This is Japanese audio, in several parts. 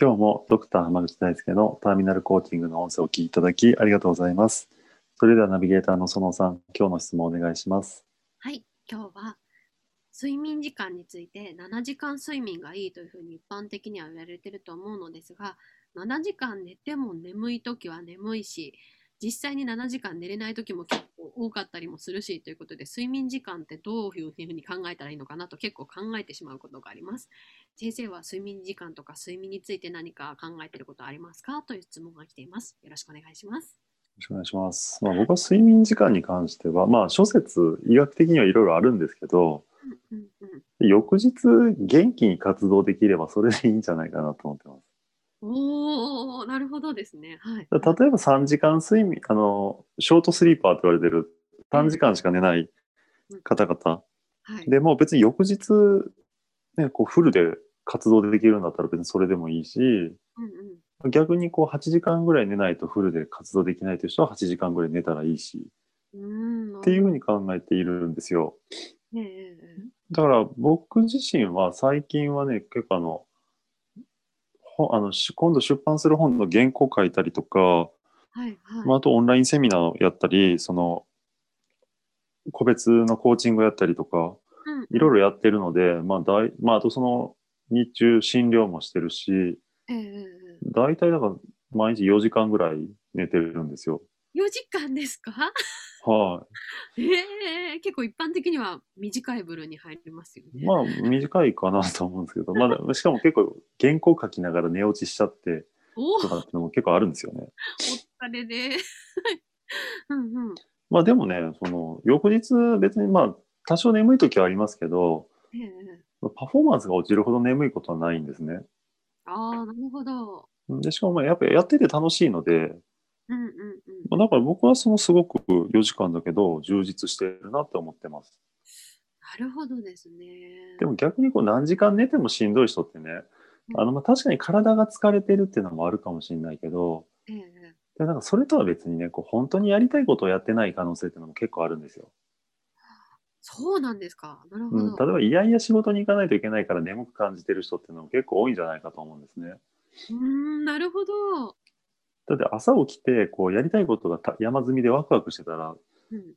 今日もドクター濱口大輔のターミナルコーチングの音声をお聞きいただきありがとうございます。それではナビゲーターの園さん今日の質問をお願いします。はい今日は睡眠時間について7時間睡眠がいいというふうに一般的には言われていると思うのですが7時間寝ても眠い時は眠いし実際に7時間寝れない時も結構多かったりもするしということで睡眠時間ってどういうふうに考えたらいいのかなと結構考えてしまうことがあります先生は睡眠時間とか睡眠について何か考えていることありますかという質問が来ていますよろしくお願いしますよろしくお願いします。まあ、僕は睡眠時間に関しては、まあ、諸説、医学的にはいろいろあるんですけど、うんうんうん翌日元気に活動できればそれでいいんじゃないかなと思ってます。おーなるほどですね。はい。だ例えば3時間睡眠、あの、ショートスリーパーと言われてる3時間しか寝ない方々、はい。でもう別に翌日、ね、こうフルで活動できるんだったら別にそれでもいいし、うんうん。逆にこう8時間ぐらい寝ないとフルで活動できないという人は8時間ぐらい寝たらいいし、うーん。っていうふうに考えているんですよ。ええええだから僕自身は最近はね、結構あの、ほあのし今度出版する本の原稿書いたりとか、はいはい、まあ、あとオンラインセミナーをやったり、その、個別のコーチングをやったりとか、うん。いろいろやってるので、まあ、だいまあ、あとその、日中診療もしてるし、ええええ大体だから毎日4時間ぐらい寝てるんですよ。4時間ですか？はい、ええ結構一般的には短い部類に入りますよね。まあ、短いかなと思うんですけど、まだ、しかも結構原稿書きながら寝落ちしちゃってとかっていうのも結構あるんですよね。お疲れで。うんうん。まあでもね、その、翌日別にまあ、多少眠い時はありますけど、ええパフォーマンスが落ちるほど眠いことはないんですね。ああ、なるほど。で、しかもまあやっぱやってて楽しいので、うんうんうん。まあだから僕はそのすごく4時間だけど充実してるなって思ってます。なるほどですね。でも逆にこう何時間寝てもしんどい人ってね、あのまあ確かに体が疲れてるっていうのもあるかもしれないけど、ええでなんかそれとは別にね、こう本当にやりたいことをやってない可能性っていうのも結構あるんですよ。そうなんですか。なるほうん、ど。例えばいやいや仕事に行かないといけないから眠く感じてる人っていうのも結構多いんじゃないかと思うんですね。うーん、なるほど。だって朝起きてこうやりたいことがた山積みでワクワクしてたらうん。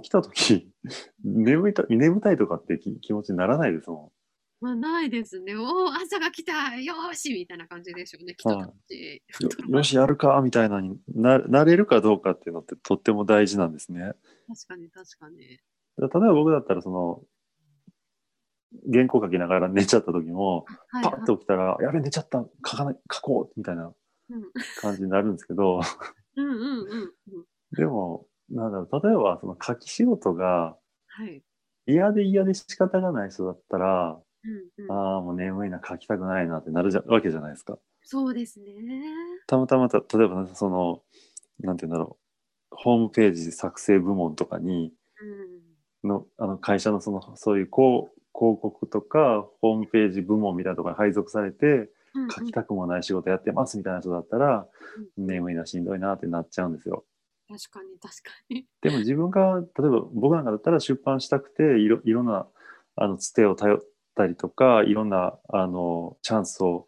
起きた時 眠いた眠たいとかってき気持ちにならないですもまあ、ないですね。おお、朝が来たよーしみたいな感じでしょうね。来た感じ。ん。よよしやるかみたいなにななれるかどうかっていうのってとっても大事なんですね。確かに確かに。例えば僕だったらその原稿書きながら寝ちゃった時もはい、パはいッと起きたら「やべ寝ちゃった書かない書こう」みたいなうん感じになるんですけど。でもなんだろう例えばその書き仕事がはい。嫌で嫌で仕方がない人だったら、うんうん。ああもう眠いな書きたくないなってなるじゃわけじゃないですか。そうですね。たまたまた例えばそのなんて言うんだろうホームページ作成部門とかにうん。のあの会社のそのそういう広広告とかホームページ部門みたいなところに配属されて書きたくもない仕事やってますみたいな人だったら、うん眠いなしんどいなってなっちゃうんですよ。確かに確かに。でも自分が例えば僕なんかだったら出版したくていろいろんなあのつてを頼ったりとかいろんなあのチャンスを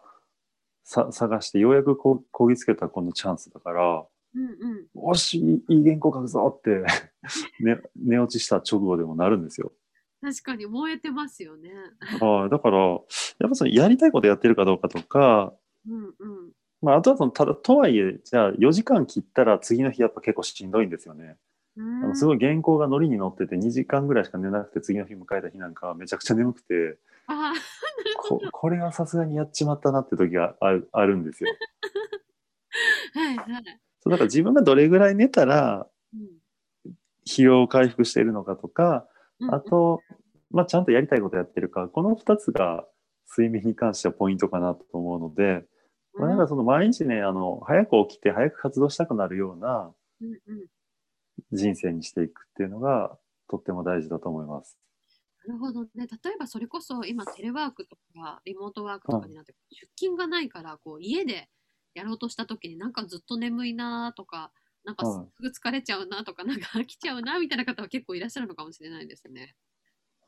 さ探してようやくこうこぎつけたこのチャンスだからうんうん。よしいいいい原稿書くぞって、ね、寝落ちした直後でもなるんですよ。確かに燃えてますよね。はいだからやっぱそのやりたいことやってるかどうかとか、うんうん。まあ、あとはそのただとはいえじゃあ4時間切ったら次の日やっぱ結構しんどいんですよね。うあんのすごい原稿がノリに乗ってて2時間ぐらいしか寝なくて次の日迎えた日なんかはめちゃくちゃ眠くてあここれはさすがにやっちまったなって時があるあるんですよ。あ、はいはい。そうだから自分がどれぐらい寝たらうん疲労回復しているのかとかうんあと、まあ、ちゃんとやりたいことやってるかこの2つが睡眠に関してはポイントかなと思うので、まあ、なんかその毎日ねあの早く起きて早く活動したくなるような人生にしていくっていうのがとっても大事だと思います。なるほどね。例えばそれこそ今テレワークとかリモートワークとかになって、出勤がないからこう家でやろうとした時になんかずっと眠いなとか、なんかはいすぐ疲れちゃうなとか、なんか飽きちゃうなみたいな方は結構いらっしゃるのかもしれないですね。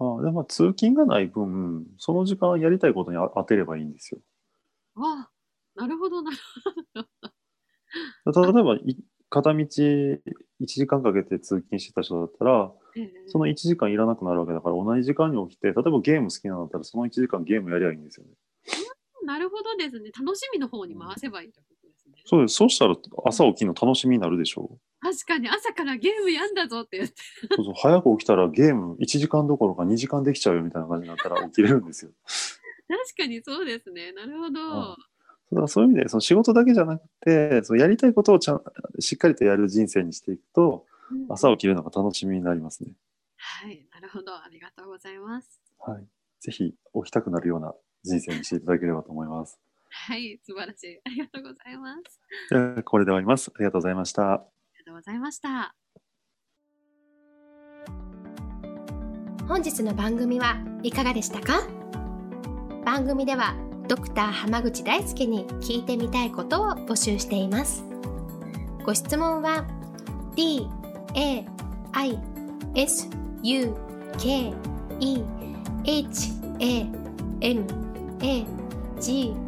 あでも通勤がない分その時間やりたいことにあ当てればいいんですよ。ああ、なるほどなる例えばい片道1時間かけて通勤してた人だったらその1時間いらなくなるわけだから同じ時間に起きて例えばゲーム好きなんだったらその1時間ゲームやりゃいいんですよね。なるほどですね。楽しみの方に回せばいいとですね。そうです。そうしたら朝起きるの楽しみになるでしょ確かに朝からゲームやんだぞって言って。う。そうそう早く起きたらゲーム1時間どころか2時間できちゃうよみたいな感じになったら起きれるんですよ。確かにそうですね。なるほど。うんだからそういう意味でその仕事だけじゃなくてそのやりたいことをちゃんしっかりとやる人生にしていくとうん朝起きるのが楽しみになりますね。はい、なるほど。ありがとうございます。はい。ぜひ起きたくなるような人生にしていただければと思います。はい、素晴らしい。ありがとうございます。ではこれで終わります。ありがとうございました。ありがとうございました。本日の番組はいかがでしたか？番組ではドクター濱口大輔に聞いてみたいことを募集していますご質問は d a i s u k e h a m a g